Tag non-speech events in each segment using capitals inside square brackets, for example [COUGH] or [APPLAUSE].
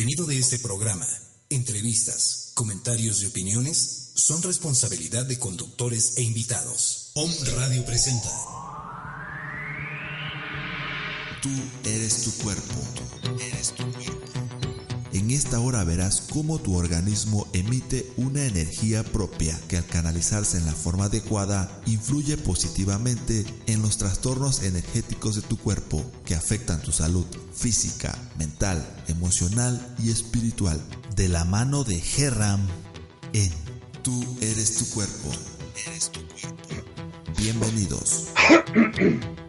contenido de este programa, entrevistas, comentarios y opiniones son responsabilidad de conductores e invitados. Om Radio presenta. Tú eres tu cuerpo. eres tu cuerpo. En esta hora verás cómo tu organismo emite una energía propia que al canalizarse en la forma adecuada influye positivamente en los trastornos energéticos de tu cuerpo que afectan tu salud física, mental, emocional y espiritual. De la mano de Gerram en Tú eres tu cuerpo. Eres tu cuerpo. Bienvenidos. [COUGHS]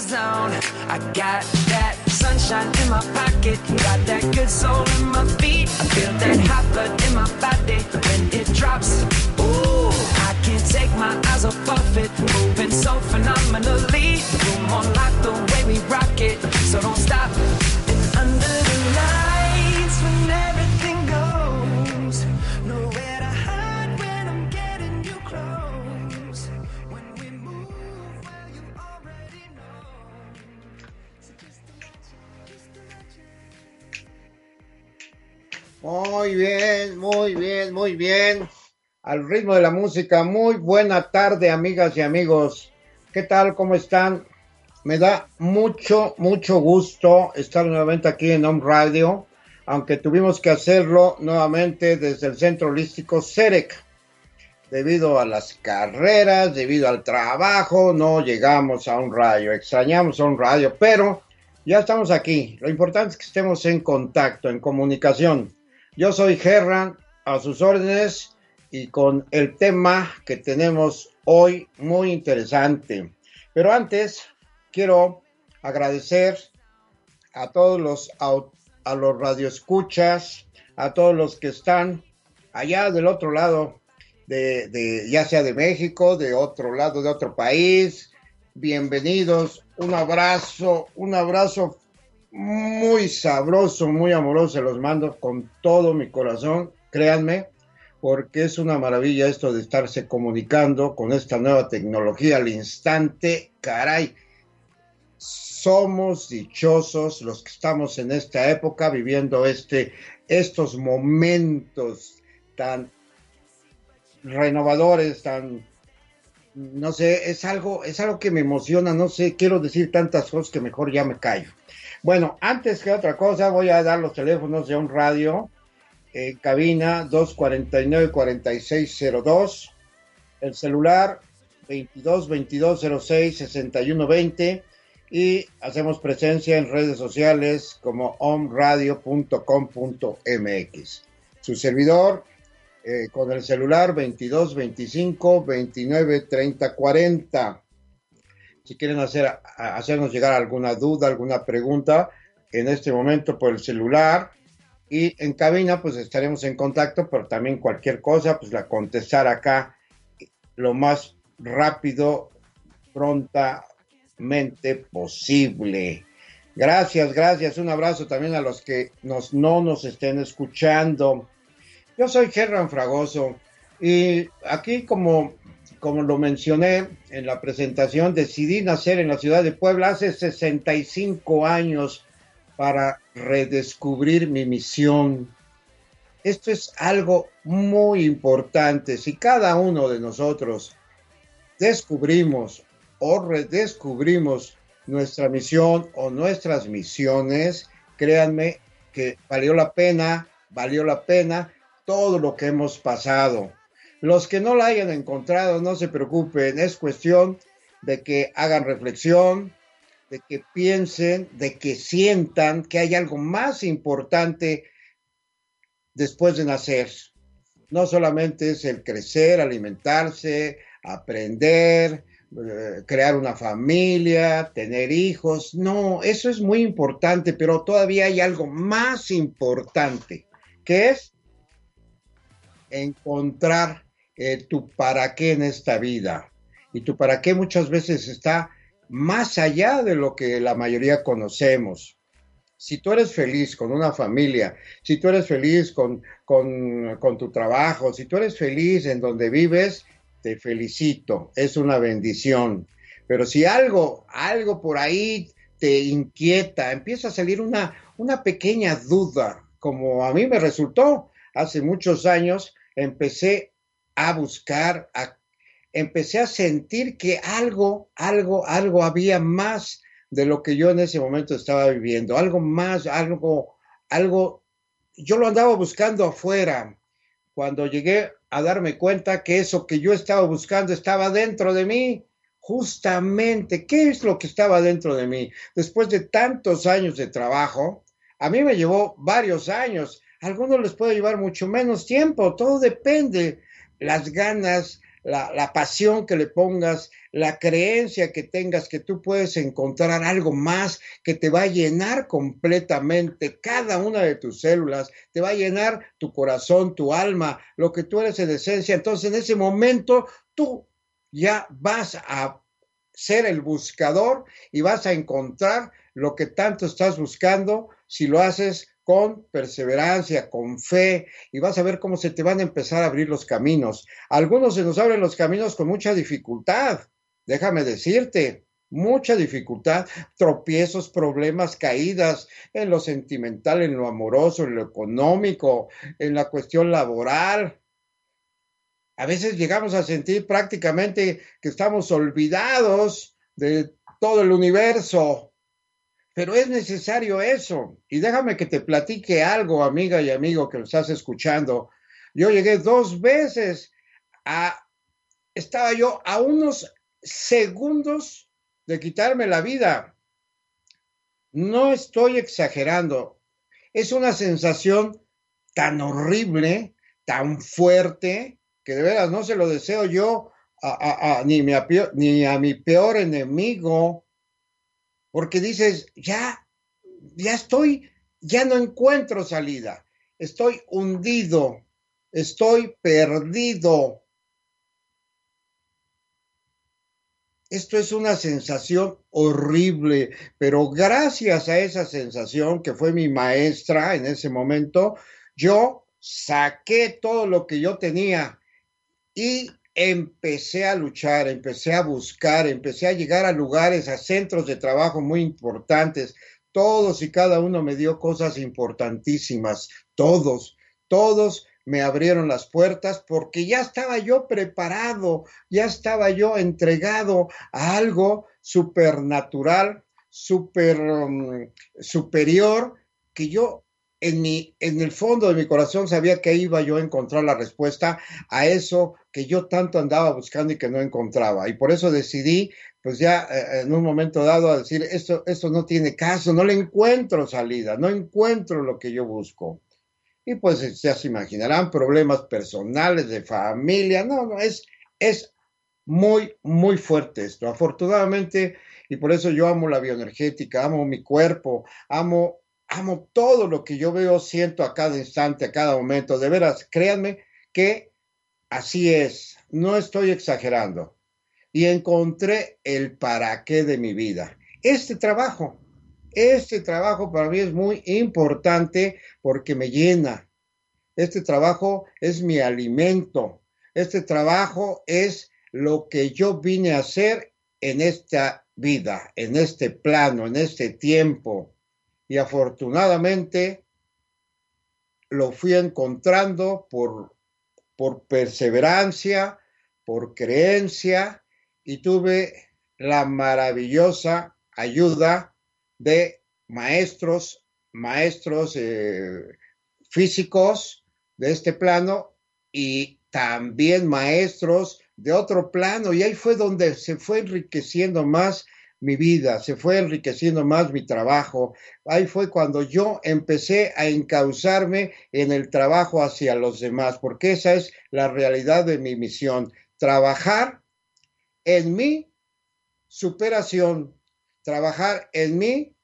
zone. I got that sunshine in my pocket, got that good soul in my feet. I feel that hot blood in my body when it drops. Ooh, I can't take my eyes off of it, moving so phenomenally. Room on the way we rock it, so don't stop. Muy bien, muy bien, muy bien. Al ritmo de la música, muy buena tarde, amigas y amigos. ¿Qué tal? ¿Cómo están? Me da mucho, mucho gusto estar nuevamente aquí en Home Radio, aunque tuvimos que hacerlo nuevamente desde el Centro Holístico CEREC. Debido a las carreras, debido al trabajo, no llegamos a un radio. Extrañamos a un radio, pero ya estamos aquí. Lo importante es que estemos en contacto, en comunicación. Yo soy Gerran, a sus órdenes y con el tema que tenemos hoy muy interesante. Pero antes quiero agradecer a todos los a los radioescuchas, a todos los que están allá del otro lado de, de, ya sea de México, de otro lado de otro país. Bienvenidos, un abrazo, un abrazo muy sabroso, muy amoroso, los mando con todo mi corazón, créanme, porque es una maravilla esto de estarse comunicando con esta nueva tecnología al instante, caray. Somos dichosos los que estamos en esta época viviendo este, estos momentos tan renovadores, tan no sé, es algo, es algo que me emociona, no sé, quiero decir tantas cosas que mejor ya me callo. Bueno, antes que otra cosa, voy a dar los teléfonos de un radio, eh, cabina 249-4602, el celular 22-2206-6120 y hacemos presencia en redes sociales como omradio.com.mx. Su servidor eh, con el celular 22 25 29 30 40 si quieren hacer, hacernos llegar alguna duda, alguna pregunta, en este momento por el celular. Y en cabina, pues estaremos en contacto, pero también cualquier cosa, pues la contestar acá lo más rápido, prontamente posible. Gracias, gracias. Un abrazo también a los que nos, no nos estén escuchando. Yo soy Gerran Fragoso y aquí como como lo mencioné en la presentación, decidí nacer en la ciudad de Puebla hace 65 años para redescubrir mi misión. Esto es algo muy importante. Si cada uno de nosotros descubrimos o redescubrimos nuestra misión o nuestras misiones, créanme que valió la pena, valió la pena todo lo que hemos pasado. Los que no la hayan encontrado, no se preocupen, es cuestión de que hagan reflexión, de que piensen, de que sientan que hay algo más importante después de nacer. No solamente es el crecer, alimentarse, aprender, eh, crear una familia, tener hijos. No, eso es muy importante, pero todavía hay algo más importante, que es encontrar eh, tu para qué en esta vida. Y tu para qué muchas veces está más allá de lo que la mayoría conocemos. Si tú eres feliz con una familia, si tú eres feliz con, con, con tu trabajo, si tú eres feliz en donde vives, te felicito, es una bendición. Pero si algo, algo por ahí te inquieta, empieza a salir una, una pequeña duda, como a mí me resultó hace muchos años, empecé a buscar, empecé a sentir que algo, algo, algo había más de lo que yo en ese momento estaba viviendo, algo más, algo, algo, yo lo andaba buscando afuera. Cuando llegué a darme cuenta que eso que yo estaba buscando estaba dentro de mí, justamente, ¿qué es lo que estaba dentro de mí? Después de tantos años de trabajo, a mí me llevó varios años, a algunos les puede llevar mucho menos tiempo, todo depende las ganas, la, pasión que le pongas, la creencia que tengas que tú puedes encontrar algo más que te va a llenar completamente cada una de tus células, te va a llenar tu corazón, tu alma, lo que tú eres en esencia. Entonces en ese momento tú ya vas a ser el buscador y vas a encontrar lo que tanto estás buscando si lo haces con perseverancia, con fe, y vas a ver cómo se te van a empezar a abrir los caminos. Algunos se nos abren los caminos con mucha dificultad, déjame decirte, mucha dificultad, tropiezos, problemas, caídas en lo sentimental, en lo amoroso, en lo económico, en la cuestión laboral. A veces llegamos a sentir prácticamente que estamos olvidados de todo el universo, pero es necesario eso. Y déjame que te platique algo, amiga y amigo que lo estás escuchando. Yo llegué dos veces a, estaba yo a unos segundos de quitarme la vida. No estoy exagerando. Es una sensación tan horrible, tan fuerte, que de veras no se lo deseo yo ni, ni a mi peor enemigo porque dices, ya, ya estoy, ya no encuentro salida, estoy hundido, estoy perdido. Esto es una sensación horrible, pero gracias a esa sensación que fue mi maestra en ese momento, yo saqué todo lo que yo tenía y empecé a luchar, empecé a buscar, empecé a llegar a lugares, a centros de trabajo muy importantes. Todos y cada uno me dio cosas importantísimas, todos, todos me abrieron las puertas porque ya estaba yo preparado, ya estaba yo entregado a algo supernatural, super um, superior, que yo en, mi, en el fondo de mi corazón sabía que iba yo a encontrar la respuesta a eso que yo tanto andaba buscando y que no encontraba. Y por eso decidí, pues ya eh, en un momento dado, a decir, esto, esto no tiene caso, no le encuentro salida, no encuentro lo que yo busco. Y pues ya se imaginarán, problemas personales, de familia, no, no, es, es muy, muy fuerte esto. Afortunadamente, y por eso yo amo la bioenergética, amo mi cuerpo, amo amo todo lo que yo veo, siento a cada instante, a cada momento. De veras, créanme que así es, no estoy exagerando. Y encontré el para qué de mi vida. Este trabajo, este trabajo para mí es muy importante porque me llena. Este trabajo es mi alimento. Este trabajo es lo que yo vine a hacer en esta vida, en este plano, en este tiempo y afortunadamente lo fui encontrando por, por perseverancia, por creencia y tuve la maravillosa ayuda de maestros, maestros eh, físicos de este plano y también maestros de otro plano. Y ahí fue donde se fue enriqueciendo más mi vida, se fue enriqueciendo más mi trabajo. Ahí fue cuando yo empecé a encauzarme en el trabajo hacia los demás, porque esa es la realidad de mi misión, trabajar en mi superación, trabajar en mi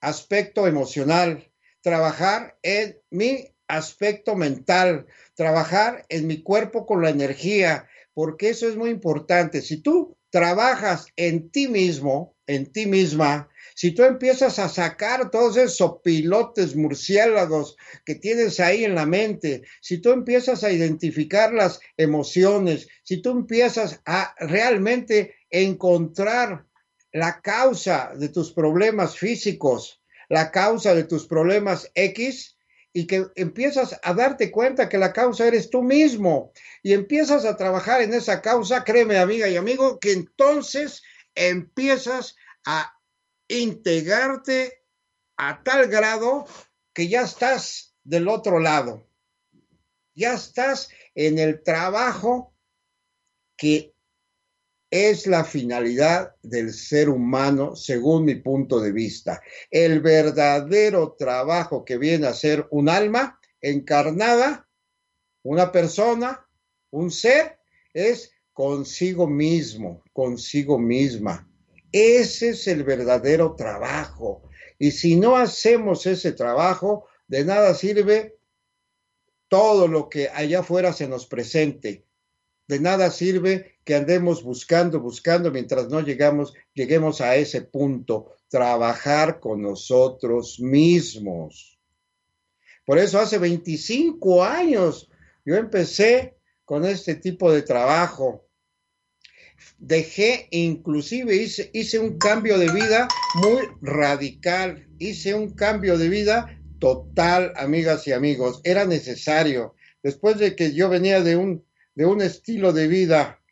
aspecto emocional, trabajar en mi aspecto mental, trabajar en mi cuerpo con la energía, porque eso es muy importante. Si tú trabajas en ti mismo, en ti misma, si tú empiezas a sacar todos esos pilotes murciélagos que tienes ahí en la mente, si tú empiezas a identificar las emociones, si tú empiezas a realmente encontrar la causa de tus problemas físicos, la causa de tus problemas X, y que empiezas a darte cuenta que la causa eres tú mismo y empiezas a trabajar en esa causa, créeme amiga y amigo, que entonces empiezas a integrarte a tal grado que ya estás del otro lado. Ya estás en el trabajo que es la finalidad del ser humano, según mi punto de vista. El verdadero trabajo que viene a ser un alma encarnada, una persona, un ser, es consigo mismo, consigo misma. Ese es el verdadero trabajo. Y si no hacemos ese trabajo, de nada sirve todo lo que allá afuera se nos presente. De nada sirve que andemos buscando, buscando mientras no llegamos, lleguemos a ese punto, trabajar con nosotros mismos. Por eso hace 25 años yo empecé con este tipo de trabajo dejé, inclusive hice, hice un cambio de vida muy radical, hice un cambio de vida total, amigas y amigos, era necesario. Después de que yo venía de un, de un estilo de vida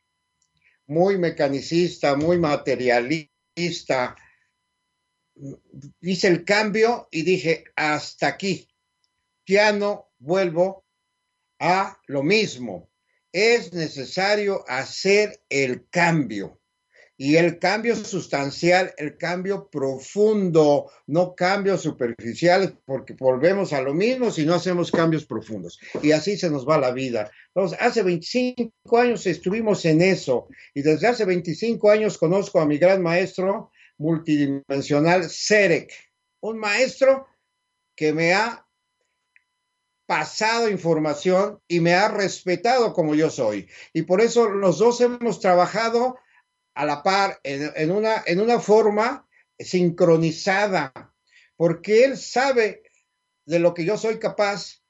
muy mecanicista, muy materialista, hice el cambio y dije, hasta aquí, ya no vuelvo a lo mismo. Es necesario hacer el cambio. Y el cambio sustancial, el cambio profundo, no cambios superficiales, porque volvemos a lo mismo si no hacemos cambios profundos. Y así se nos va la vida. Entonces, hace 25 años estuvimos en eso. Y desde hace 25 años conozco a mi gran maestro multidimensional, Serek, un maestro que me ha pasado información y me ha respetado como yo soy. Y por eso los dos hemos trabajado a la par, en, una, en una forma sincronizada, porque él sabe de lo que yo soy capaz,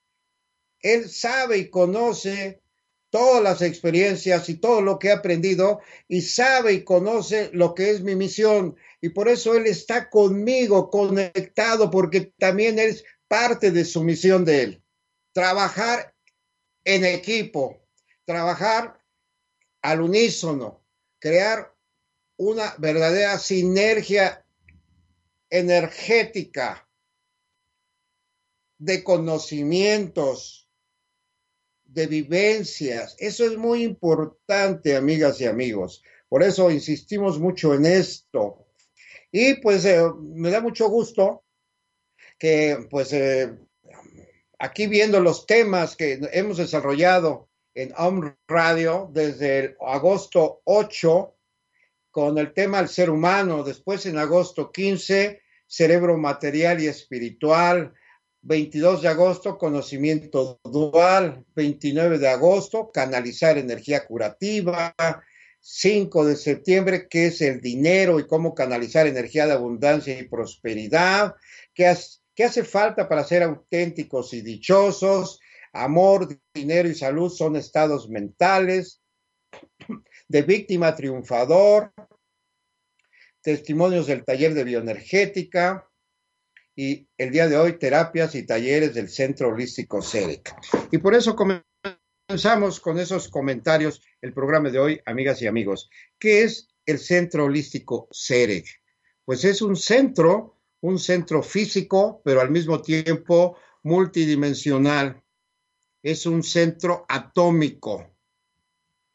él sabe y conoce todas las experiencias y todo lo que he aprendido y sabe y conoce lo que es mi misión. Y por eso Él está conmigo, conectado, porque también es parte de su misión de Él trabajar en equipo, trabajar al unísono, crear una verdadera sinergia energética de conocimientos, de vivencias. Eso es muy importante, amigas y amigos. Por eso insistimos mucho en esto. Y pues eh, me da mucho gusto que pues eh, aquí viendo los temas que hemos desarrollado en Home Radio desde el agosto 8 con el tema del ser humano, después en agosto 15, cerebro material y espiritual, 22 de agosto, conocimiento dual, 29 de agosto, canalizar energía curativa, 5 de septiembre, que es el dinero y cómo canalizar energía de abundancia y prosperidad, es ¿Qué hace falta para ser auténticos y dichosos? Amor, dinero y salud son estados mentales. De víctima triunfador. Testimonios del taller de bioenergética. Y el día de hoy, terapias y talleres del Centro Holístico CEREC. Y por eso comenzamos con esos comentarios el programa de hoy, amigas y amigos. ¿Qué es el Centro Holístico CEREC? Pues es un centro un centro físico, pero al mismo tiempo multidimensional. Es un centro atómico,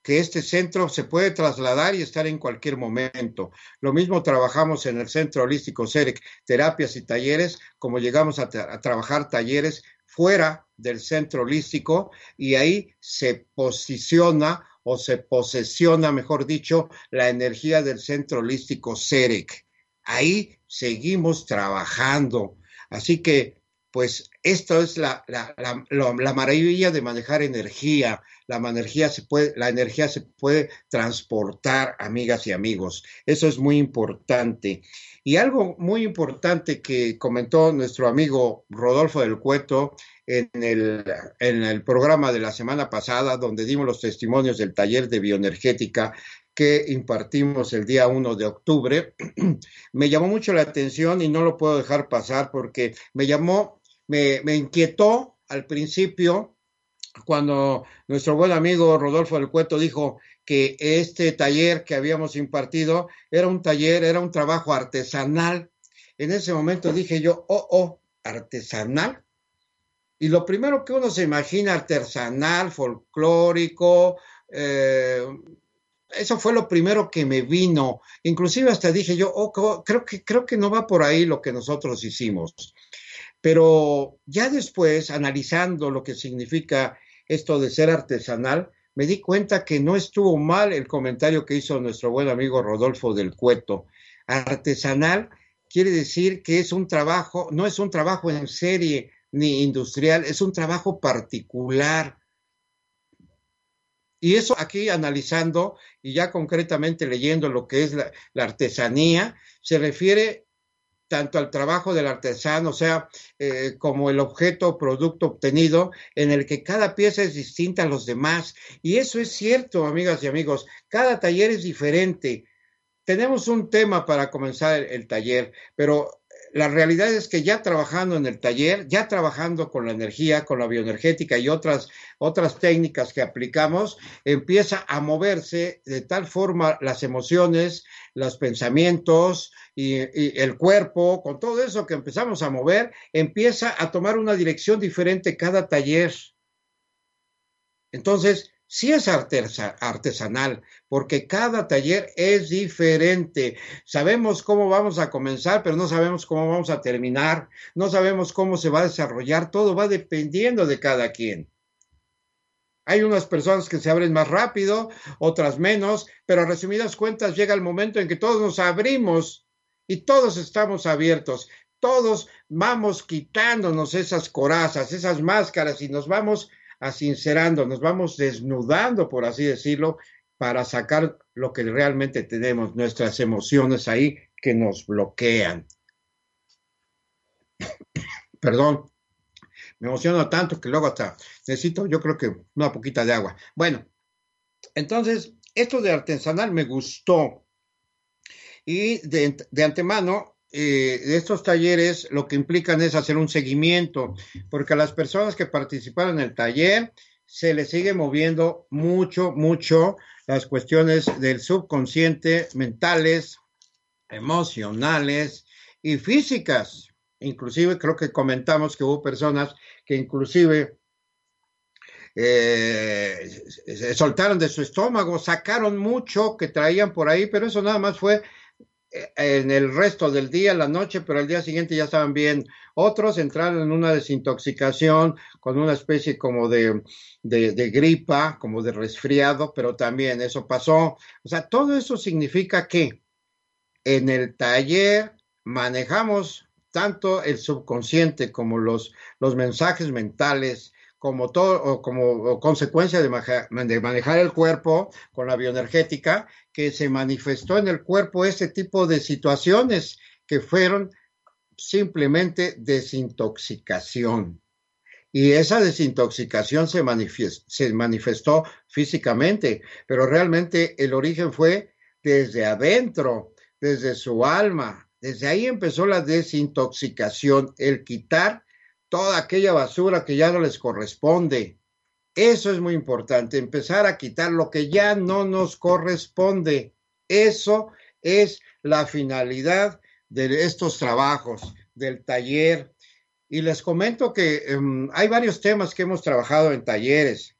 que este centro se puede trasladar y estar en cualquier momento. Lo mismo trabajamos en el Centro Holístico CEREC, terapias y talleres, como llegamos a, trabajar talleres fuera del centro holístico y ahí se posiciona o se posesiona, mejor dicho, la energía del centro holístico CEREC. Ahí seguimos trabajando. Así que pues esto es la, la, la, maravilla de manejar energía. La energía, se puede, la energía se puede transportar, amigas y amigos. Eso es muy importante. Y algo muy importante que comentó nuestro amigo Rodolfo del Cueto en el, en el programa de la semana pasada, donde dimos los testimonios del taller de bioenergética que impartimos el día 1 de octubre, [CLEARS THROAT] me llamó mucho la atención y no lo puedo dejar pasar porque me llamó me, inquietó al principio cuando nuestro buen amigo Rodolfo del Cueto dijo que este taller que habíamos impartido era un taller, era un trabajo artesanal. En ese momento dije yo, oh, oh, artesanal. Y lo primero que uno se imagina, artesanal, folclórico, eh, eso fue lo primero que me vino. Inclusive hasta dije yo, oh, creo que, creo que no va por ahí lo que nosotros hicimos. Pero ya después, analizando lo que significa esto de ser artesanal, me di cuenta que no estuvo mal el comentario que hizo nuestro buen amigo Rodolfo del Cueto. Artesanal quiere decir que es un trabajo, no es un trabajo en serie ni industrial, es un trabajo particular. Y eso aquí analizando y ya concretamente leyendo lo que es la, artesanía, se refiere tanto al trabajo del artesano, o sea, eh, como el objeto o producto obtenido, en el que cada pieza es distinta a los demás. Y eso es cierto, amigas y amigos, cada taller es diferente. Tenemos un tema para comenzar el taller, pero la realidad es que ya trabajando en el taller, ya trabajando con la energía, con la bioenergética y otras, otras técnicas que aplicamos, empieza a moverse de tal forma las emociones, los pensamientos y, y el cuerpo, con todo eso que empezamos a mover, empieza a tomar una dirección diferente cada taller. Entonces, sí es artesanal, porque cada taller es diferente. Sabemos cómo vamos a comenzar, pero no sabemos cómo vamos a terminar, no sabemos cómo se va a desarrollar, todo va dependiendo de cada quien. Hay unas personas que se abren más rápido, otras menos, pero a resumidas cuentas llega el momento en que todos nos abrimos y todos estamos abiertos. Todos vamos quitándonos esas corazas, esas máscaras y nos vamos asincerando, nos vamos desnudando, por así decirlo, para sacar lo que realmente tenemos, nuestras emociones ahí que nos bloquean. [COUGHS] Perdón, me emociono tanto que luego hasta necesito, yo creo que una poquita de agua. Bueno, entonces, esto de artesanal me gustó. Y de, de antemano eh, estos talleres lo que implican es hacer un seguimiento, porque a las personas que participaron en el taller se les sigue moviendo mucho, mucho las cuestiones del subconsciente, mentales, emocionales y físicas. Inclusive creo que comentamos que hubo personas que inclusive eh, se soltaron de su estómago, sacaron mucho que traían por ahí, pero eso nada más fue en el resto del día, la noche, pero al día siguiente ya estaban bien. Otros entraron en una desintoxicación con una especie como de, de, gripa, como de resfriado, pero también eso pasó. O sea, todo eso significa que en el taller manejamos tanto el subconsciente como los, los mensajes mentales, como todo, como consecuencia de, manejar el cuerpo con la bioenergética, que se manifestó en el cuerpo ese tipo de situaciones que fueron simplemente desintoxicación. Y esa desintoxicación se, se manifestó físicamente, pero realmente el origen fue desde adentro, desde su alma. Desde ahí empezó la desintoxicación, el quitar toda aquella basura que ya no les corresponde. Eso es muy importante, empezar a quitar lo que ya no nos corresponde. Eso es la finalidad de estos trabajos, del taller. Y les comento que em, hay varios temas que hemos trabajado en talleres.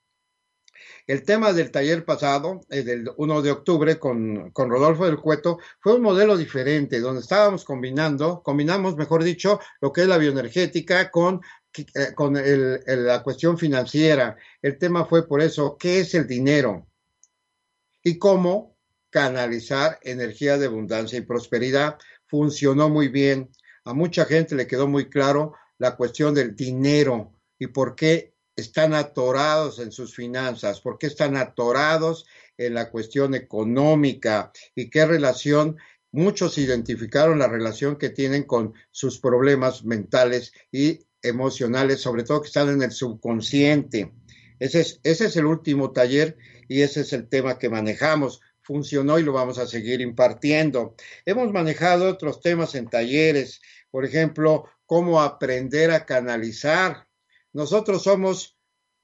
El tema del taller pasado, el del 1 de octubre, con, con, Rodolfo del Cueto, fue un modelo diferente, donde estábamos combinando, combinamos, mejor dicho, lo que es la bioenergética con, eh, con el, la cuestión financiera. El tema fue por eso, ¿qué es el dinero? Y cómo canalizar energía de abundancia y prosperidad. Funcionó muy bien. A mucha gente le quedó muy claro la cuestión del dinero y por qué están atorados en sus finanzas, por qué están atorados en la cuestión económica y qué relación muchos identificaron la relación que tienen con sus problemas mentales y emocionales, sobre todo que están en el subconsciente. Ese es, ese es el último taller y ese es el tema que manejamos. Funcionó y lo vamos a seguir impartiendo. Hemos manejado otros temas en talleres, por ejemplo, cómo aprender a canalizar. Nosotros somos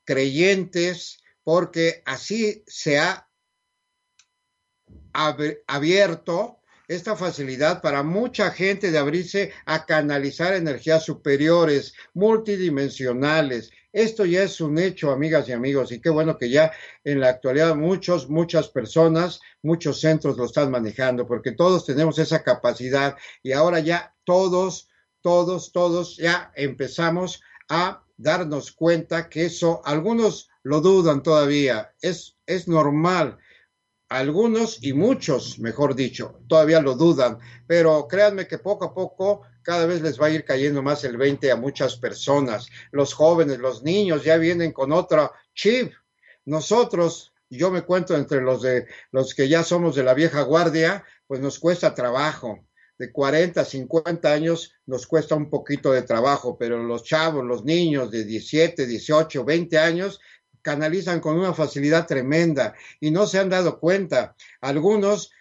creyentes porque así se ha abierto esta facilidad para mucha gente de abrirse a canalizar energías superiores, multidimensionales. Esto ya es un hecho, amigas y amigos, y qué bueno que ya en la actualidad muchos, muchas personas, muchos centros lo están manejando, porque todos tenemos esa capacidad y ahora ya todos, todos, todos ya empezamos a darnos cuenta que eso, algunos lo dudan todavía, es, es normal algunos y muchos, mejor dicho, todavía lo dudan, pero créanme que poco a poco cada vez les va a ir cayendo más el 20 a muchas personas. Los jóvenes, los niños ya vienen con otra chip. Nosotros, yo me cuento entre los de los que ya somos de la vieja guardia, pues nos cuesta trabajo. De 40, 50 años nos cuesta un poquito de trabajo, pero los chavos, los niños de 17, 18, 20 años, canalizan con una facilidad tremenda y no se han dado cuenta. Algunos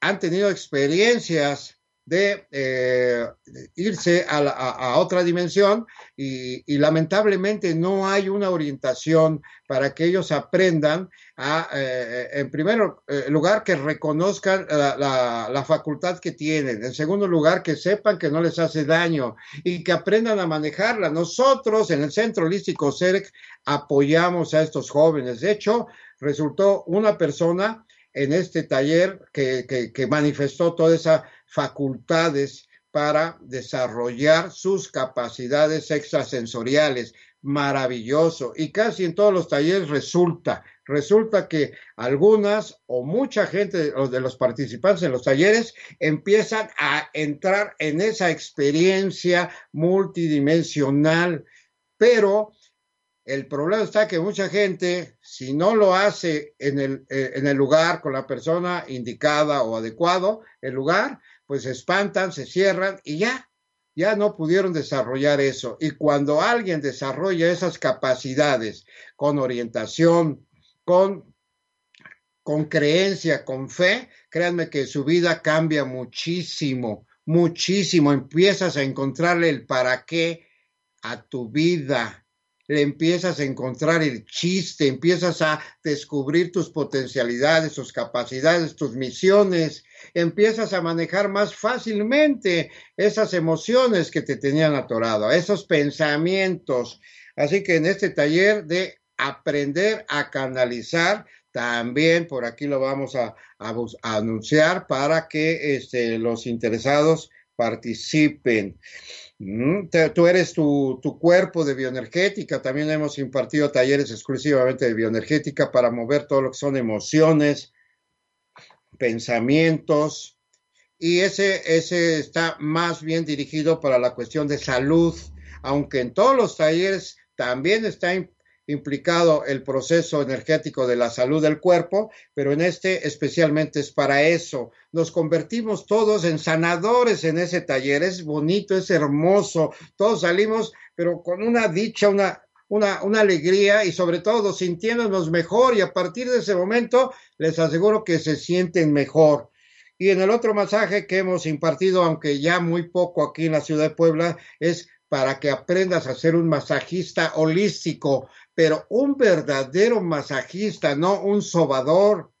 han tenido experiencias de eh, irse a, otra dimensión y, lamentablemente no hay una orientación para que ellos aprendan a, eh, en primer eh, lugar, que reconozcan la, la, facultad que tienen, en segundo lugar, que sepan que no les hace daño y que aprendan a manejarla. Nosotros en el Centro Holístico CERC apoyamos a estos jóvenes. De hecho, resultó una persona en este taller que, que, manifestó todas esas facultades para desarrollar sus capacidades extrasensoriales. Maravilloso. Y casi en todos los talleres resulta, resulta que algunas o mucha gente de los participantes en los talleres empiezan a entrar en esa experiencia multidimensional, pero el problema está que mucha gente, si no lo hace en el, eh, en el lugar con la persona indicada o adecuado, el lugar, pues se espantan, se cierran y ya, ya no pudieron desarrollar eso. Y cuando alguien desarrolla esas capacidades con orientación, con, con creencia, con fe, créanme que su vida cambia muchísimo, muchísimo. Empiezas a encontrarle el para qué a tu vida le empiezas a encontrar el chiste, empiezas a descubrir tus potencialidades, tus capacidades, tus misiones, empiezas a manejar más fácilmente esas emociones que te tenían atorado, esos pensamientos. Así que en este taller de aprender a canalizar, también por aquí lo vamos a, anunciar para que este, los interesados participen. Tú eres tu, cuerpo de bioenergética. También hemos impartido talleres exclusivamente de bioenergética para mover todo lo que son emociones, pensamientos. Y ese, ese está más bien dirigido para la cuestión de salud, aunque en todos los talleres también está implicado el proceso energético de la salud del cuerpo, pero en este especialmente es para eso. Nos convertimos todos en sanadores en ese taller, es bonito, es hermoso, todos salimos, pero con una dicha, una, una, una alegría y sobre todo sintiéndonos mejor y a partir de ese momento les aseguro que se sienten mejor. Y en el otro masaje que hemos impartido, aunque ya muy poco aquí en la ciudad de Puebla, es para que aprendas a ser un masajista holístico, pero un verdadero masajista, no un sobador.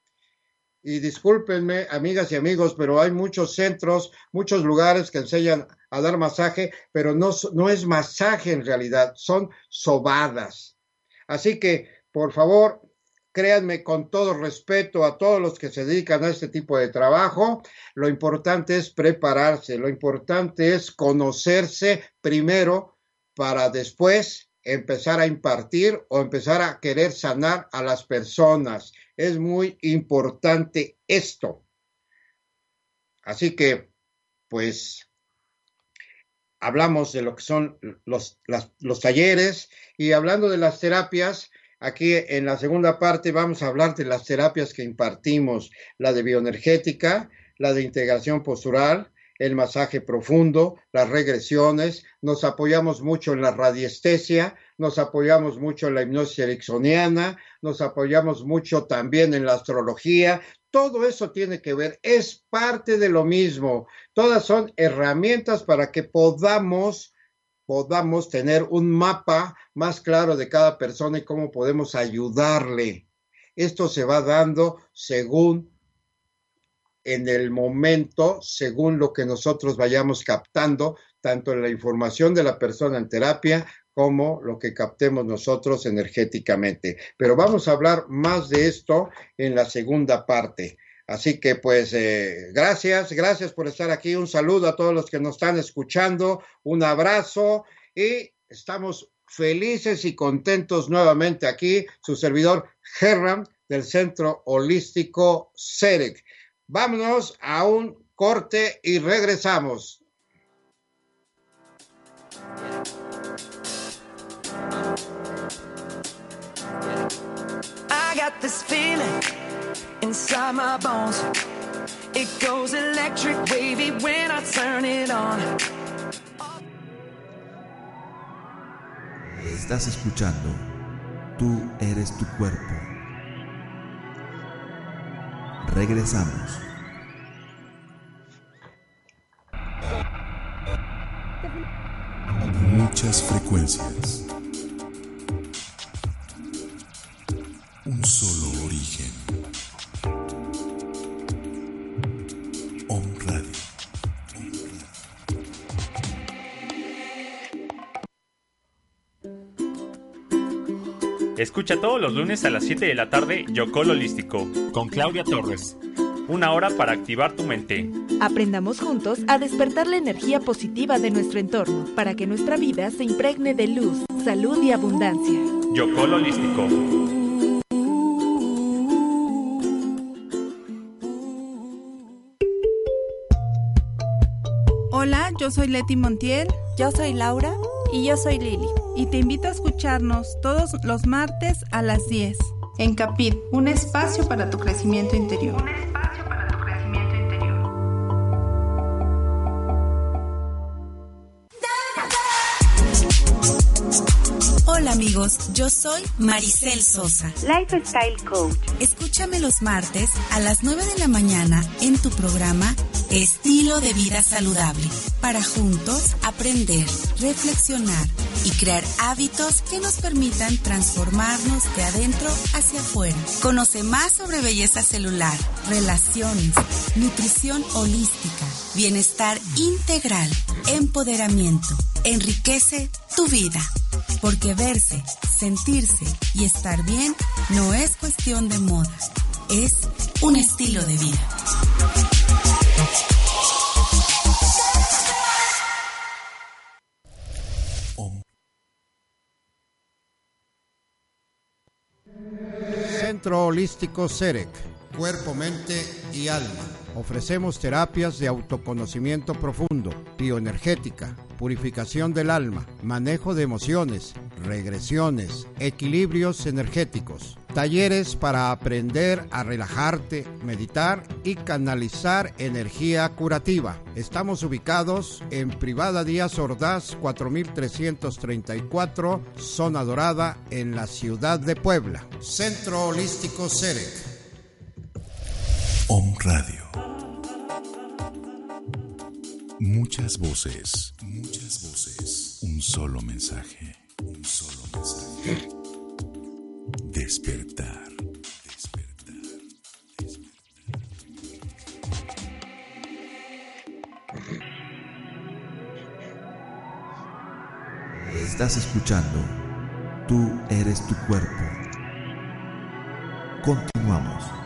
Y discúlpenme, amigas y amigos, pero hay muchos centros, muchos lugares que enseñan a dar masaje, pero no, no es masaje en realidad, son sobadas. Así que, por favor, créanme con todo respeto a todos los que se dedican a este tipo de trabajo, lo importante es prepararse, lo importante es conocerse primero para después empezar a impartir o empezar a querer sanar a las personas. Es muy importante esto. Así que, pues, hablamos de lo que son los, los talleres y hablando de las terapias, Aquí en la segunda parte vamos a hablar de las terapias que impartimos, la de bioenergética, la de integración postural, el masaje profundo, las regresiones, nos apoyamos mucho en la radiestesia, nos apoyamos mucho en la hipnosis ericksoniana, nos apoyamos mucho también en la astrología. Todo eso tiene que ver, es parte de lo mismo. Todas son herramientas para que podamos podamos tener un mapa más claro de cada persona y cómo podemos ayudarle. Esto se va dando según en el momento, según lo que nosotros vayamos captando, tanto en la información de la persona en terapia como lo que captemos nosotros energéticamente. Pero vamos a hablar más de esto en la segunda parte. Así que pues eh, gracias, gracias por estar aquí. Un saludo a todos los que nos están escuchando, un abrazo y estamos felices y contentos nuevamente aquí, su servidor Herram del Centro Holístico CEREC. Vámonos a un corte y regresamos. I got this feeling inside my bones. It goes electric wavy when I turn it on. Estás escuchando Tú eres tu cuerpo. Regresamos. Muchas frecuencias. Escucha todos los lunes a las 7 de la tarde Yocol Holístico con Claudia Torres. Una hora para activar tu mente. Aprendamos juntos a despertar la energía positiva de nuestro entorno para que nuestra vida se impregne de luz, salud y abundancia. Yocol Holístico. Hola, yo soy Leti Montiel Yo soy Laura y yo soy Lili. Y te invito a escucharnos todos los martes a las 10 en Capit, un espacio para tu crecimiento interior. Hola amigos, yo soy Maricel Sosa. Lifestyle Coach. Escúchame los martes a las 9 de la mañana en tu programa Estilo de Vida Saludable, para juntos aprender, reflexionar y crear hábitos que nos permitan transformarnos de adentro hacia afuera. Conoce más sobre belleza celular, relaciones, nutrición holística, bienestar integral, empoderamiento. Enriquece tu vida. Porque verse, sentirse y estar bien no es cuestión de moda, es un estilo de vida. Holístico CEREC, cuerpo, mente y alma. Ofrecemos terapias de autoconocimiento profundo, bioenergética, purificación del alma, manejo de emociones, regresiones, equilibrios energéticos, talleres para aprender a relajarte, meditar y canalizar energía curativa. Estamos ubicados en Privada Díaz Ordaz 4334, Zona Dorada, en la ciudad de Puebla. Centro Holístico CEREC. Om Radio. Muchas voces, muchas voces. Un solo mensaje, un solo mensaje. Despertar. Despertar. Despertar. Estás escuchando Tú eres tu cuerpo. Continuamos.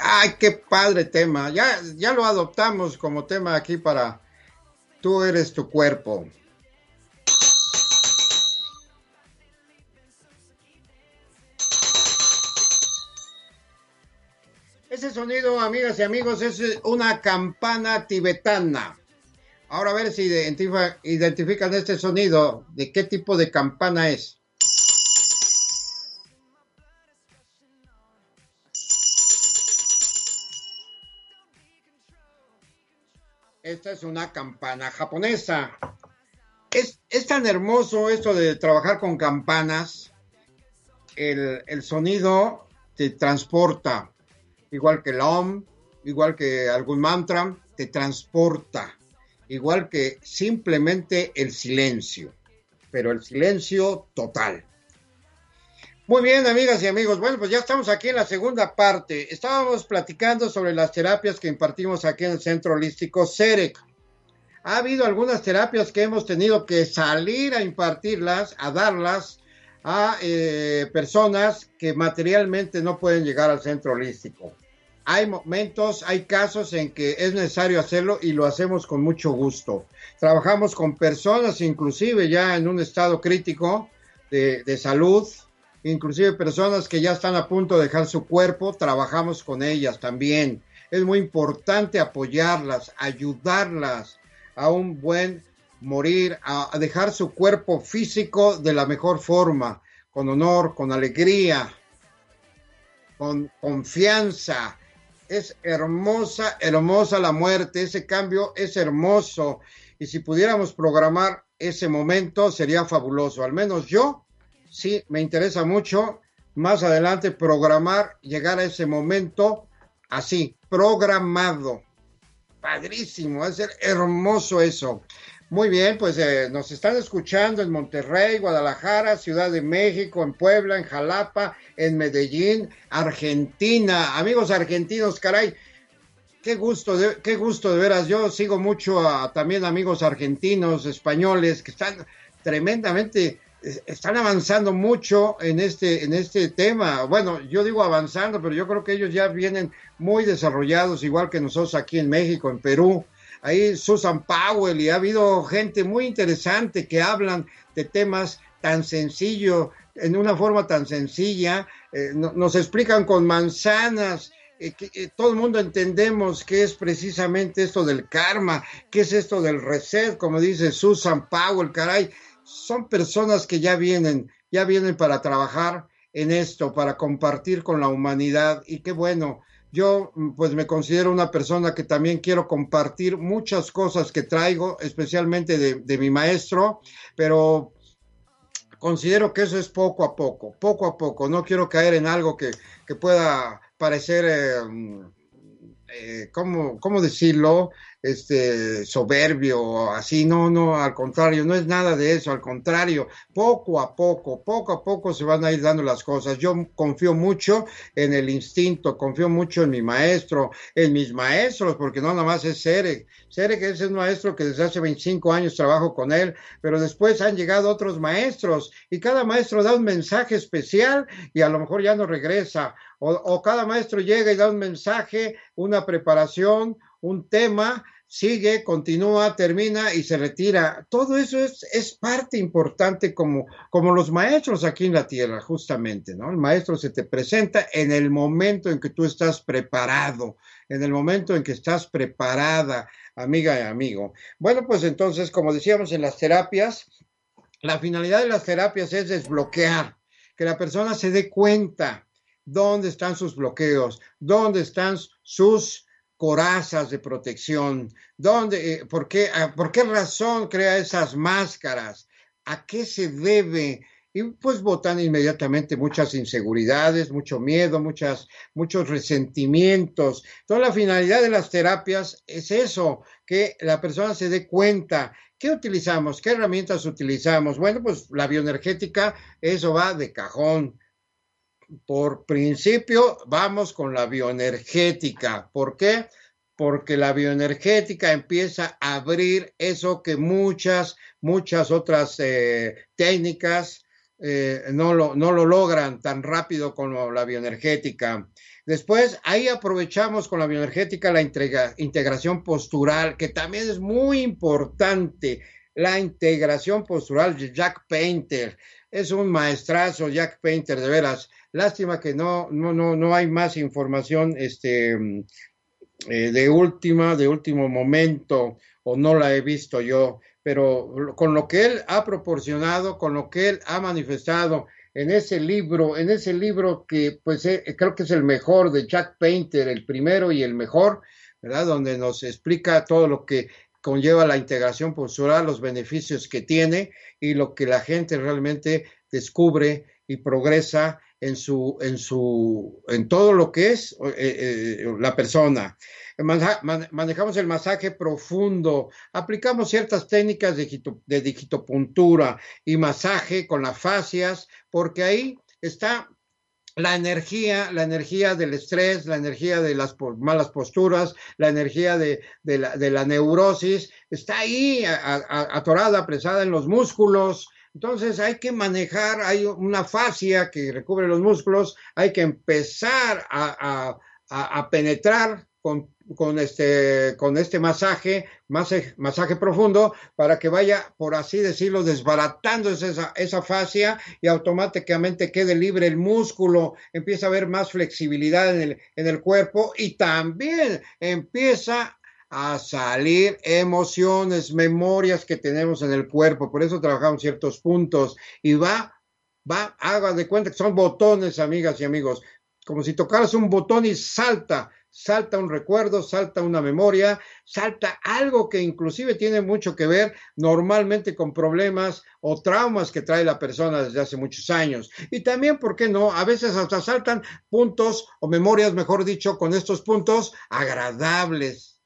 Ay, qué padre tema. Ya, ya lo adoptamos como tema aquí para Tú eres tu cuerpo. Ese sonido, amigas y amigos, es una campana tibetana. Ahora a ver si identifica- identifican este sonido, de qué tipo de campana es. Esta es una campana japonesa. Es, es tan hermoso esto de trabajar con campanas. El, el sonido te transporta, igual que el OM, igual que algún mantra, te transporta, igual que simplemente el silencio, pero el silencio total. Muy bien, amigas y amigos. Bueno, pues ya estamos aquí en la segunda parte. Estábamos platicando sobre las terapias que impartimos aquí en el Centro Holístico CEREC. Ha habido algunas terapias que hemos tenido que salir a impartirlas, a darlas a eh, personas que materialmente no pueden llegar al centro holístico. Hay momentos, hay casos en que es necesario hacerlo y lo hacemos con mucho gusto. Trabajamos con personas inclusive ya en un estado crítico de, de salud, inclusive personas que ya están a punto de dejar su cuerpo, trabajamos con ellas también. Es muy importante apoyarlas, ayudarlas a un buen morir, a, dejar su cuerpo físico de la mejor forma, con honor, con alegría, con confianza. Es hermosa, hermosa la muerte, ese cambio es hermoso. Y si pudiéramos programar ese momento, sería fabuloso. Al menos yo, sí, me interesa mucho más adelante programar, llegar a ese momento así, programado. Padrísimo, es hermoso eso. Muy bien, pues eh, nos están escuchando en Monterrey, Guadalajara, Ciudad de México, en Puebla, en Jalapa, en Medellín, Argentina. Amigos argentinos, caray, qué gusto, de, qué gusto de veras. Yo sigo mucho a también amigos argentinos, españoles, que están tremendamente, están avanzando mucho en este, en este tema. Bueno, yo digo avanzando, pero yo creo que ellos ya vienen muy desarrollados, igual que nosotros aquí en México, en Perú ahí Susan Powell y ha habido gente muy interesante que hablan de temas tan sencillos, en una forma tan sencilla, eh, no, nos explican con manzanas. Eh, que, eh, todo el mundo entendemos qué es precisamente esto del karma, qué es esto del reset, como dice Susan Powell, caray, son personas que ya vienen, ya vienen para trabajar en esto, para compartir con la humanidad y qué bueno, yo pues me considero una persona que también quiero compartir muchas cosas que traigo, especialmente de, de, mi maestro, pero considero que eso es poco a poco, poco a poco. No quiero caer en algo que, que pueda parecer, eh, eh, ¿cómo, ¿cómo decirlo? Este soberbio, así, no, no, al contrario, no es nada de eso, al contrario, poco a poco, poco a poco se van a ir dando las cosas. Yo confío mucho en el instinto, confío mucho en mi maestro, en mis maestros, porque no nada más es Serek. Serek es un maestro que desde hace 25 años trabajo con él, pero después han llegado otros maestros y cada maestro da un mensaje especial y a lo mejor ya no regresa. O, o cada maestro llega y da un mensaje, una preparación, un tema, sigue, continúa, termina y se retira. Todo eso es, es parte importante como, como los maestros aquí en la tierra, justamente, ¿no? El maestro se te presenta en el momento en que tú estás preparado, en el momento en que estás preparada, amiga y amigo. Bueno, pues entonces, como decíamos en las terapias, la finalidad de las terapias es desbloquear, que la persona se dé cuenta dónde están sus bloqueos, dónde están sus corazas de protección, dónde, eh, por, qué, ah, por qué razón crea esas máscaras, a qué se debe y pues botan inmediatamente muchas inseguridades, mucho miedo, muchas, muchos resentimientos. Toda la finalidad de las terapias es eso, que la persona se dé cuenta. ¿Qué utilizamos? ¿Qué herramientas utilizamos? Bueno, pues la bioenergética, eso va de cajón. Por principio, vamos con la bioenergética. ¿Por qué? Porque la bioenergética empieza a abrir eso que muchas, muchas otras eh, técnicas, eh, no, lo, no lo logran tan rápido como la bioenergética. Después, ahí aprovechamos con la bioenergética la integración postural, que también es muy importante. La integración postural de Jack Painter. Es un maestrazo, Jack Painter, de veras. Lástima que no, no, no, no hay más información este, eh, de última, de último momento, o no la he visto yo pero con lo que él ha proporcionado, con lo que él ha manifestado en ese libro, en ese libro que pues eh, creo que es el mejor de Jack Painter, el primero y el mejor, ¿verdad? Donde nos explica todo lo que conlleva la integración postural, los beneficios que tiene y lo que la gente realmente descubre y progresa en su, en su, en todo lo que es eh, eh, la persona. Manejamos el masaje profundo, aplicamos ciertas técnicas de, digitopuntura y masaje con las fascias, porque ahí está la energía, la energía del estrés, la energía de las malas posturas, la energía de, la, neurosis, está ahí atorada, apresada en los músculos. Entonces hay que manejar, hay una fascia que recubre los músculos, hay que empezar a, a penetrar con con este, con este masaje, masaje, masaje profundo, para que vaya, por así decirlo, desbaratando esa, esa fascia y automáticamente quede libre el músculo, empieza a haber más flexibilidad en el, en el cuerpo y también empieza a salir emociones, memorias que tenemos en el cuerpo. Por eso trabajamos ciertos puntos y va, va, haga de cuenta que son botones, amigas y amigos, como si tocaras un botón y salta salta un recuerdo, salta una memoria, salta algo que inclusive tiene mucho que ver normalmente con problemas o traumas que trae la persona desde hace muchos años. Y también, ¿por qué no? A veces hasta saltan puntos o memorias, mejor dicho, con estos puntos agradables.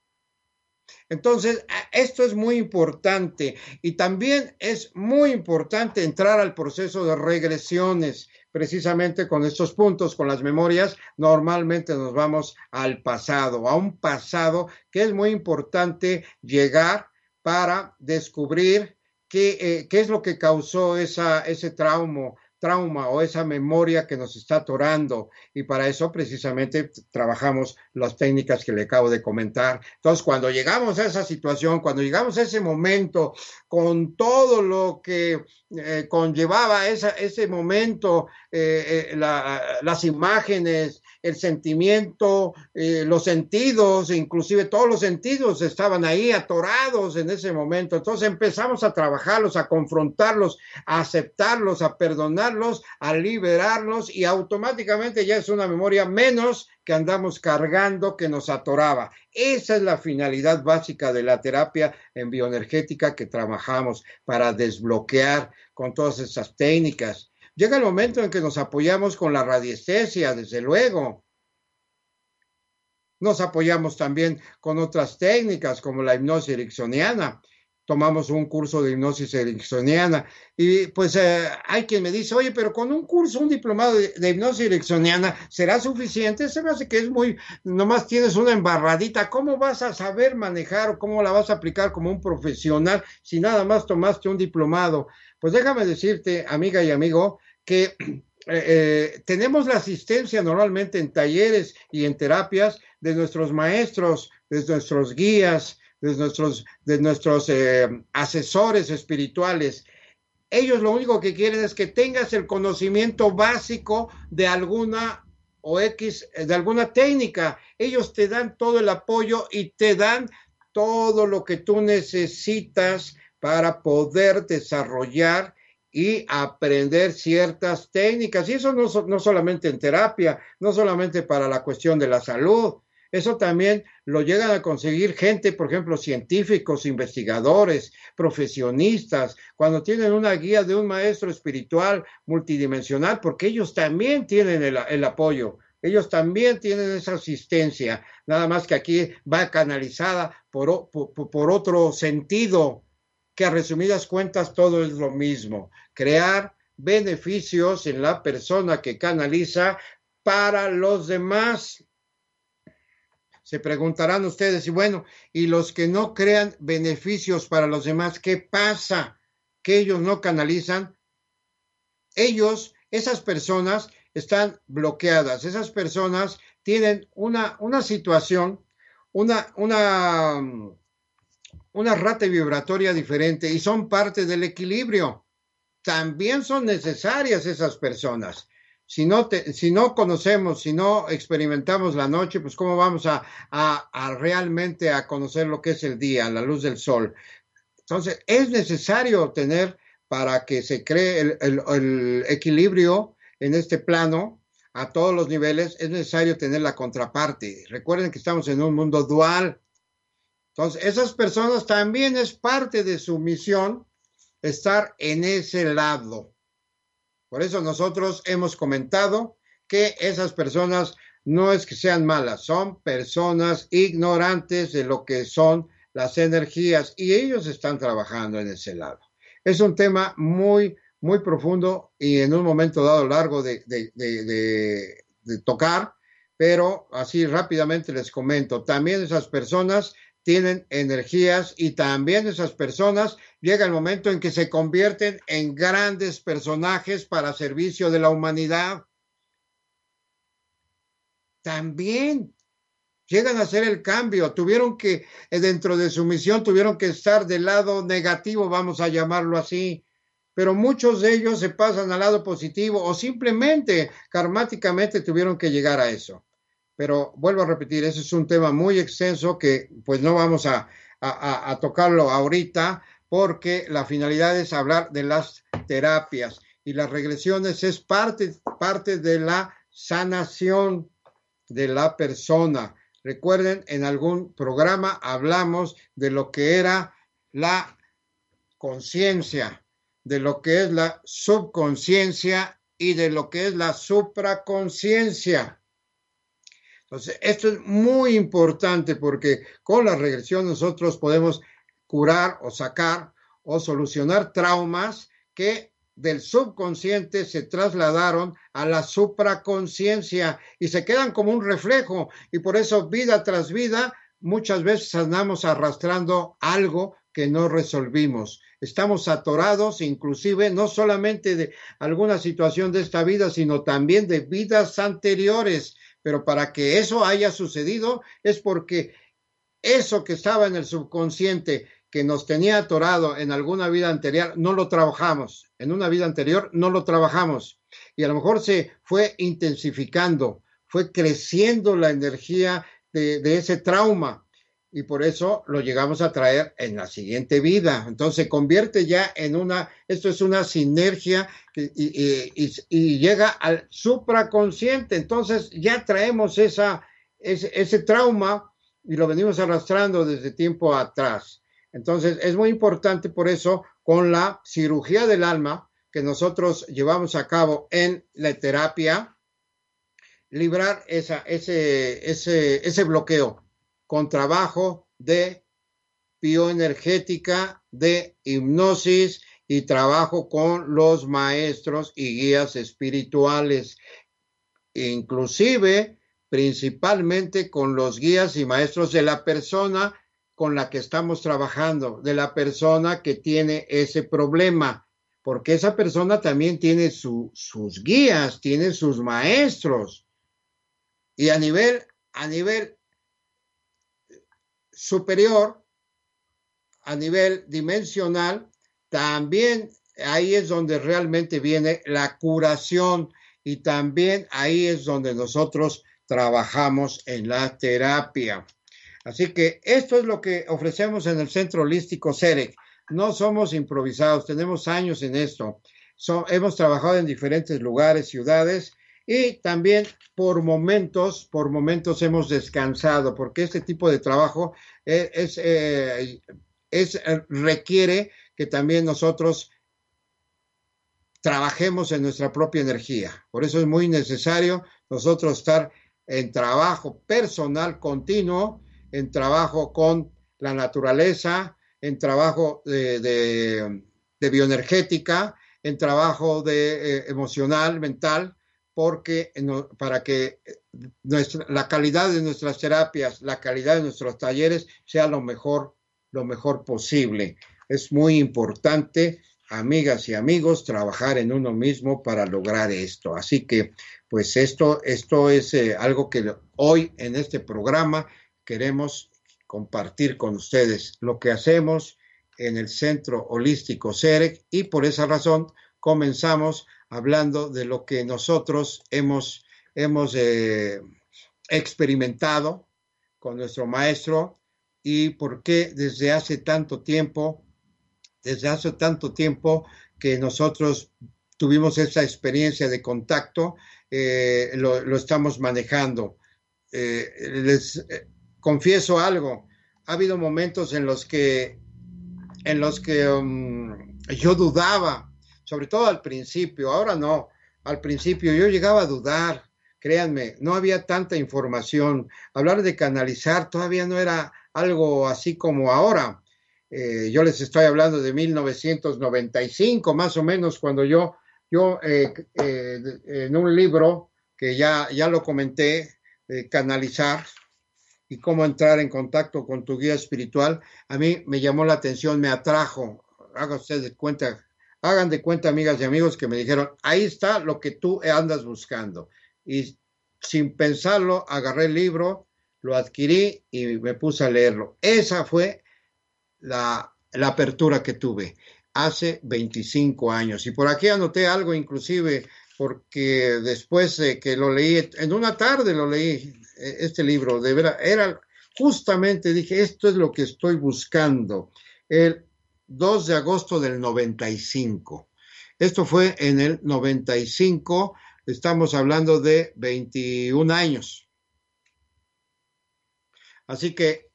Entonces, esto es muy importante y también es muy importante entrar al proceso de regresiones precisamente con estos puntos, con las memorias, normalmente nos vamos al pasado, a un pasado que es muy importante llegar para descubrir qué, eh, qué es lo que causó esa, ese trauma, trauma o esa memoria que nos está atorando. Y para eso precisamente trabajamos las técnicas que le acabo de comentar. Entonces, cuando llegamos a esa situación, cuando llegamos a ese momento, con todo lo que eh, conllevaba esa, ese momento, eh, eh, las imágenes, el sentimiento, eh, los sentidos, inclusive todos los sentidos estaban ahí atorados en ese momento. Entonces empezamos a trabajarlos, a confrontarlos, a aceptarlos, a perdonarlos, a liberarlos y automáticamente ya es una memoria menos que andamos cargando que nos atoraba. Esa es la finalidad básica de la terapia en bioenergética que trabajamos para desbloquear con todas esas técnicas. Llega el momento en que nos apoyamos con la radiestesia, desde luego. Nos apoyamos también con otras técnicas como la hipnosis ericksoniana. Tomamos un curso de hipnosis ericksoniana y pues eh, hay quien me dice, oye, pero con un curso, un diplomado de, hipnosis ericksoniana, ¿será suficiente? Se me hace que es muy, nomás tienes una embarradita. ¿Cómo vas a saber manejar o cómo la vas a aplicar como un profesional si nada más tomaste un diplomado? Pues déjame decirte, amiga y amigo, que eh, eh, tenemos la asistencia normalmente en talleres y en terapias de nuestros maestros, de nuestros guías, de nuestros, de nuestros eh, asesores espirituales. Ellos lo único que quieren es que tengas el conocimiento básico de alguna o X, de alguna técnica. Ellos te dan todo el apoyo y te dan todo lo que tú necesitas para poder desarrollar y aprender ciertas técnicas. Y eso no, no solamente en terapia, no solamente para la cuestión de la salud, eso también lo llegan a conseguir gente, por ejemplo, científicos, investigadores, profesionistas, cuando tienen una guía de un maestro espiritual multidimensional, porque ellos también tienen el, apoyo, ellos también tienen esa asistencia, nada más que aquí va canalizada por, por otro sentido, que a resumidas cuentas todo es lo mismo, crear beneficios en la persona que canaliza para los demás. Se preguntarán ustedes, y bueno, y los que no crean beneficios para los demás, ¿qué pasa? Que ellos no canalizan. Ellos, esas personas, están bloqueadas. Esas personas tienen una, una situación, una, una, una rata vibratoria diferente y son parte del equilibrio. También son necesarias esas personas si no, si no conocemos, si no experimentamos la noche, pues cómo vamos a, realmente a conocer lo que es el día, la luz del sol. Entonces, es necesario tener para que se cree el, el equilibrio en este plano a todos los niveles, es necesario tener la contraparte. Recuerden que estamos en un mundo dual. Entonces, esas personas también es parte de su misión estar en ese lado. Por eso nosotros hemos comentado que esas personas no es que sean malas, son personas ignorantes de lo que son las energías y ellos están trabajando en ese lado. Es un tema muy, muy profundo y en un momento dado largo de, de tocar, pero así rápidamente les comento, también esas personas tienen energías y también esas personas llega el momento en que se convierten en grandes personajes para servicio de la humanidad. También llegan a hacer el cambio, tuvieron que, eh, dentro de su misión, tuvieron que estar del lado negativo, vamos a llamarlo así, pero muchos de ellos se pasan al lado positivo o simplemente karmáticamente tuvieron que llegar a eso pero vuelvo a repetir, ese es un tema muy extenso que pues no vamos a, tocarlo ahorita porque la finalidad es hablar de las terapias y las regresiones es parte, parte de la sanación de la persona. Recuerden, en algún programa hablamos de lo que era la conciencia, de lo que es la subconsciencia y de lo que es la supraconciencia. Entonces, esto es muy importante porque con la regresión nosotros podemos curar o sacar o solucionar traumas que del subconsciente se trasladaron a la supraconciencia y se quedan como un reflejo y por eso vida tras vida muchas veces andamos arrastrando algo que no resolvimos. Estamos atorados inclusive no solamente de alguna situación de esta vida, sino también de vidas anteriores pero para que eso haya sucedido es porque eso que estaba en el subconsciente que nos tenía atorado en alguna vida anterior, no lo trabajamos. En una vida anterior no lo trabajamos. Y a lo mejor se fue intensificando, fue creciendo la energía de, de ese trauma y por eso lo llegamos a traer en la siguiente vida. Entonces se convierte ya en una, esto es una sinergia y, llega al supraconsciente. Entonces ya traemos esa, ese, ese trauma y lo venimos arrastrando desde tiempo atrás. Entonces es muy importante por eso con la cirugía del alma que nosotros llevamos a cabo en la terapia, librar esa, ese, ese, ese bloqueo con trabajo de bioenergética, de hipnosis y trabajo con los maestros y guías espirituales, inclusive principalmente con los guías y maestros de la persona con la que estamos trabajando, de la persona que tiene ese problema, porque esa persona también tiene sus guías, tiene sus maestros. Y a nivel, a nivel superior a nivel dimensional, también ahí es donde realmente viene la curación y también ahí es donde nosotros trabajamos en la terapia. Así que esto es lo que ofrecemos en el Centro Holístico CEREC. No somos improvisados, tenemos años en esto. hemos trabajado en diferentes lugares, ciudades, y también por momentos, por momentos hemos descansado, porque este tipo de trabajo eh, es, es, es requiere que también nosotros trabajemos en nuestra propia energía. Por eso es muy necesario nosotros estar en trabajo personal continuo, en trabajo con la naturaleza, en trabajo de, de, bioenergética, en trabajo de eh, emocional, mental, porque para que nuestra, la calidad de nuestras terapias, la calidad de nuestros talleres sea lo mejor, lo mejor posible. Es muy importante amigas y amigos, trabajar en uno mismo para lograr esto. Así que, pues esto, esto es eh, algo que hoy en este programa queremos compartir con ustedes, lo que hacemos en el Centro Holístico CEREC y por esa razón comenzamos hablando de lo que nosotros hemos, hemos eh, experimentado con nuestro maestro y por qué desde hace tanto tiempo desde hace tanto tiempo que nosotros tuvimos esa experiencia de contacto, eh, lo, estamos manejando. Eh, les confieso algo, ha habido momentos en los que, en los que um, yo dudaba, sobre todo al principio, ahora no, al principio yo llegaba a dudar, créanme, no había tanta información, hablar de canalizar todavía no era algo así como ahora. Eh, yo les estoy hablando de 1995, más o menos, cuando yo, yo eh, eh, en un libro que ya, ya lo comenté, canalizar y cómo entrar en contacto con tu guía espiritual, a mí me llamó la atención, me atrajo. Hagan ustedes de cuenta, hagan de cuenta, amigas y amigos, que me dijeron, ahí está lo que tú andas buscando. Y sin pensarlo, agarré el libro, lo adquirí y me puse a leerlo. Esa fue la, apertura que tuve hace 25 años. Y por aquí anoté algo inclusive porque después de que lo leí, en una tarde lo leí, eh, este libro, de verdad, era justamente, dije, esto es lo que estoy buscando. El 2 de agosto del 95. Esto fue en el 95, estamos hablando de 21 años. Así que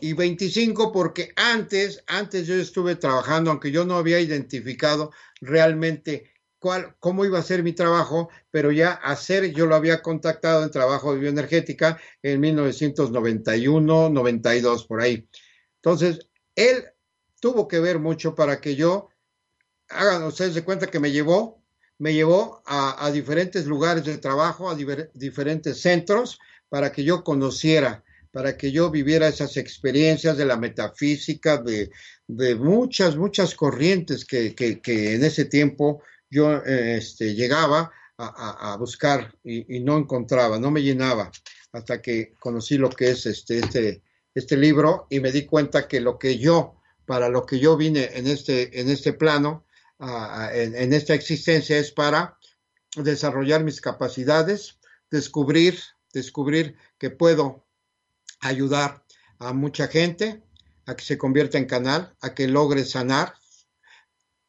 y 25 porque antes, antes yo estuve trabajando, aunque yo no había identificado realmente cuál, cómo iba a ser mi trabajo, pero ya hacer, yo lo había contactado en trabajo de bioenergética en 1991, 92, por ahí. Entonces, él tuvo que ver mucho para que yo, hagan ustedes de cuenta que me llevó, me llevó a, diferentes lugares de trabajo, a diferentes centros, para que yo conociera para que yo viviera esas experiencias de la metafísica, de, muchas, muchas corrientes que, en ese tiempo yo este, llegaba a, buscar y, no encontraba, no me llenaba, hasta que conocí lo que es este, este, este libro y me di cuenta que lo que yo, para lo que yo vine en este, en este plano, en esta existencia, es para desarrollar mis capacidades, descubrir, descubrir que puedo ayudar a mucha gente a que se convierta en canal, a que logre sanar,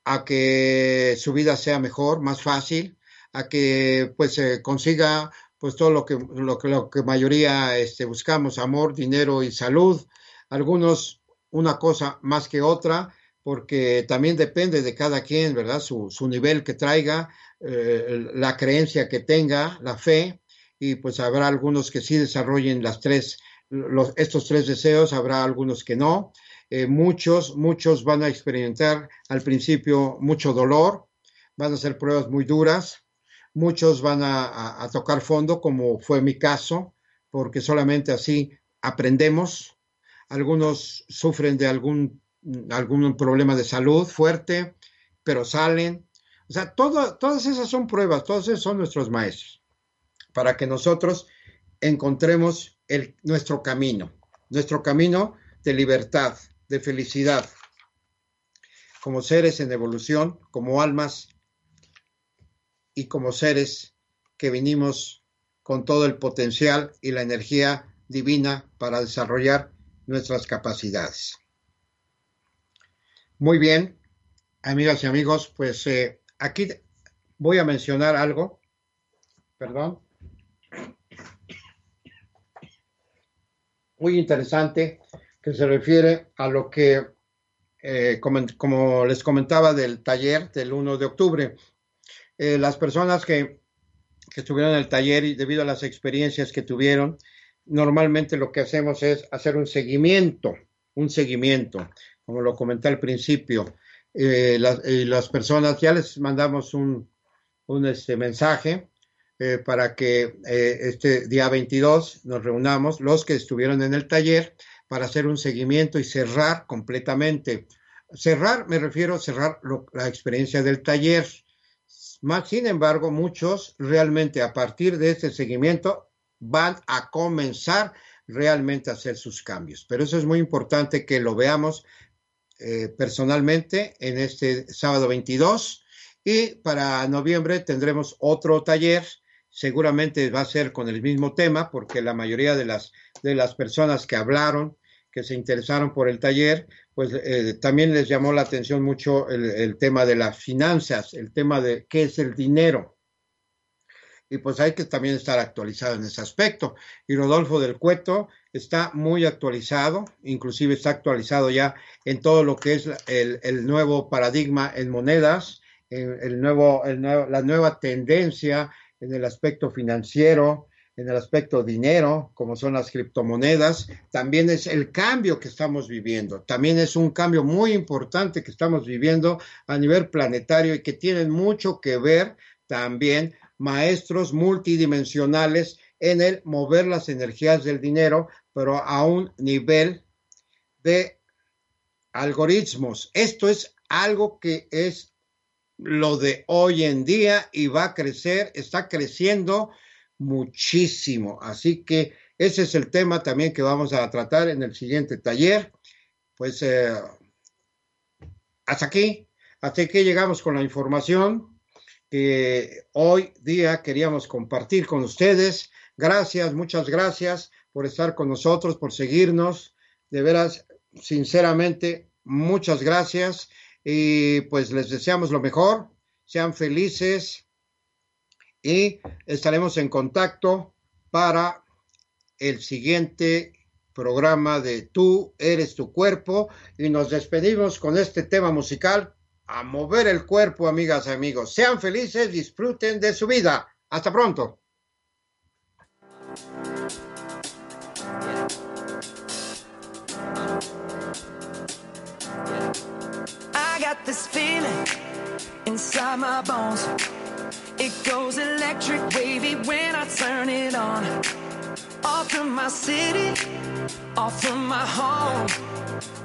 a que su vida sea mejor, más fácil, a que pues consiga pues todo lo que lo lo que mayoría este, buscamos, amor, dinero y salud. Algunos una cosa más que otra, porque también depende de cada quien, ¿verdad? Su, su nivel que traiga, eh, la creencia que tenga, la fe, y pues habrá algunos que sí desarrollen las tres estos tres deseos, habrá algunos que no. Eh, muchos, muchos van a experimentar al principio mucho dolor, van a ser pruebas muy duras, muchos van a, tocar fondo, como fue mi caso, porque solamente así aprendemos. Algunos sufren de algún, algún problema de salud fuerte, pero salen. O sea, todas esas son pruebas, todos esos son nuestros maestros, para que nosotros encontremos nuestro camino, nuestro camino de libertad, de felicidad, como seres en evolución, como almas y como seres que vinimos con todo el potencial y la energía divina para desarrollar nuestras capacidades. Muy bien, amigas y amigos, pues eh, aquí voy a mencionar algo, perdón, muy interesante que se refiere a lo que, eh, como, les comentaba del taller del 1 de octubre, eh, las personas que, que estuvieron en el taller y debido a las experiencias que tuvieron, normalmente lo que hacemos es hacer un seguimiento, un seguimiento, como lo comenté al principio. Eh, las, las, personas ya les mandamos un, un este, mensaje eh, para que eh, este día 22 nos reunamos, los que estuvieron en el taller, para hacer un seguimiento y cerrar completamente. Cerrar, me refiero a cerrar la experiencia del taller. Más, sin embargo, muchos realmente a partir de este seguimiento van a comenzar realmente a hacer sus cambios. Pero eso es muy importante que lo veamos eh, personalmente en este sábado 22 y para noviembre tendremos otro taller. Seguramente va a ser con el mismo tema porque la mayoría de las, de las personas que hablaron, que se interesaron por el taller, pues eh, también les llamó la atención mucho el, el tema de las finanzas, el tema de qué es el dinero y pues hay que también estar actualizado en ese aspecto. Y Rodolfo del Cueto está muy actualizado, inclusive está actualizado ya en todo lo que es el, el nuevo paradigma en monedas, el, nuevo, la nueva tendencia en el aspecto financiero, en el aspecto dinero, como son las criptomonedas, también es el cambio que estamos viviendo, también es un cambio muy importante que estamos viviendo a nivel planetario y que tienen mucho que ver también maestros multidimensionales en el mover las energías del dinero, pero a un nivel de algoritmos. Esto es algo que es lo de hoy en día y va a crecer, está creciendo muchísimo. Así que ese es el tema también que vamos a tratar en el siguiente taller. Pues eh, hasta aquí, hasta aquí llegamos con la información que hoy día queríamos compartir con ustedes. Gracias, muchas gracias por estar con nosotros, por seguirnos. De veras, sinceramente, muchas gracias y pues les deseamos lo mejor. Sean felices y estaremos en contacto para el siguiente programa de Tú eres tu cuerpo y nos despedimos con este tema musical a mover el cuerpo, amigas y amigos. Sean felices, disfruten de su vida. Hasta pronto. I got this feeling inside my bones. It goes electric wavy when I turn it on. Off from my city, off from my home.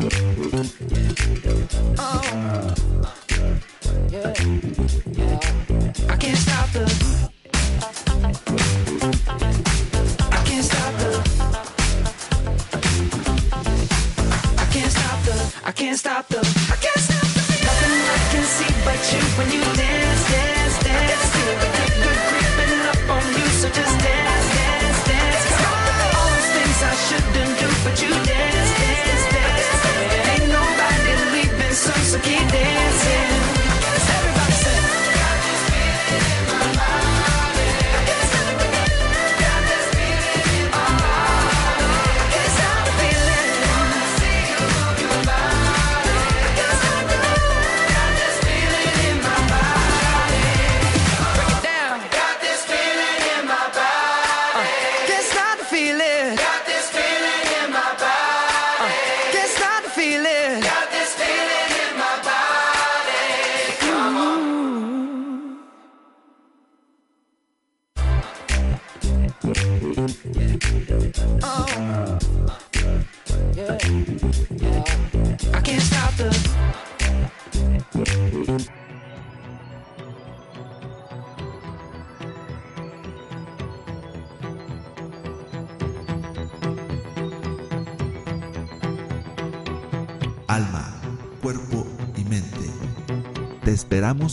Oh. Yeah.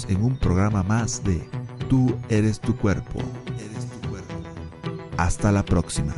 en un programa más de Tú eres tu cuerpo. Hasta la próxima.